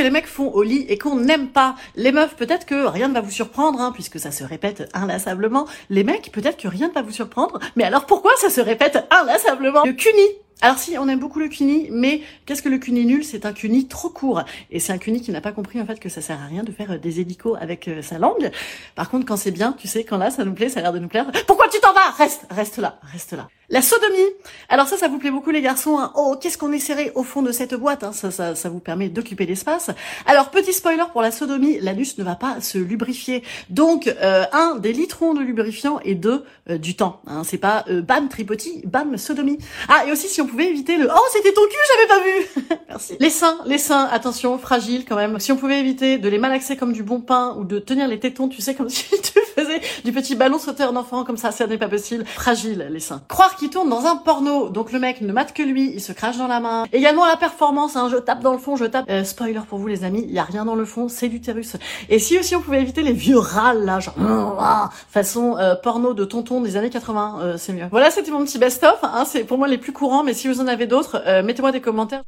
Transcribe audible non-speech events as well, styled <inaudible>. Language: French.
Que les mecs font au lit et qu'on n'aime pas. Les meufs, peut-être que rien ne va vous surprendre, hein, puisque ça se répète inlassablement. Les mecs, peut-être que rien ne va vous surprendre. Mais alors pourquoi ça se répète inlassablement? Le cuni alors si, on aime beaucoup le cuni, mais qu'est-ce que le cuni nul? C'est un cuni trop court. Et c'est un cuni qui n'a pas compris en fait que ça sert à rien de faire euh, des hélicos avec euh, sa langue. Par contre, quand c'est bien, tu sais, quand là, ça nous plaît, ça a l'air de nous plaire. Pourquoi tu t'en vas? Reste, reste là, reste là. La sodomie. Alors ça, ça vous plaît beaucoup les garçons. Hein. Oh, qu'est-ce qu'on est serré au fond de cette boîte. Hein. Ça, ça, vous permet d'occuper l'espace. Alors petit spoiler pour la sodomie, l'anus ne va pas se lubrifier. Donc euh, un des litrons de lubrifiant et deux du temps. Hein. C'est pas bam tripoti, bam sodomie. Ah et aussi si on pouvez éviter le oh c'était ton cul j'avais pas vu <laughs> merci les seins les seins attention fragiles quand même si on pouvait éviter de les malaxer comme du bon pain ou de tenir les tétons tu sais comme si tu faisais du petit ballon sauteur d'enfant comme ça ça n'est pas possible. Fragile les seins. Croire qu'il tourne dans un porno donc le mec ne mate que lui il se crache dans la main. Également la performance hein, je tape dans le fond je tape. Euh, spoiler pour vous les amis il y a rien dans le fond c'est l'utérus et si aussi on pouvait éviter les vieux râles là genre <laughs> façon euh, porno de tonton des années 80 euh, c'est mieux. Voilà c'était mon petit best of hein, c'est pour moi les plus courants mais si vous en avez d'autres, euh, mettez-moi des commentaires.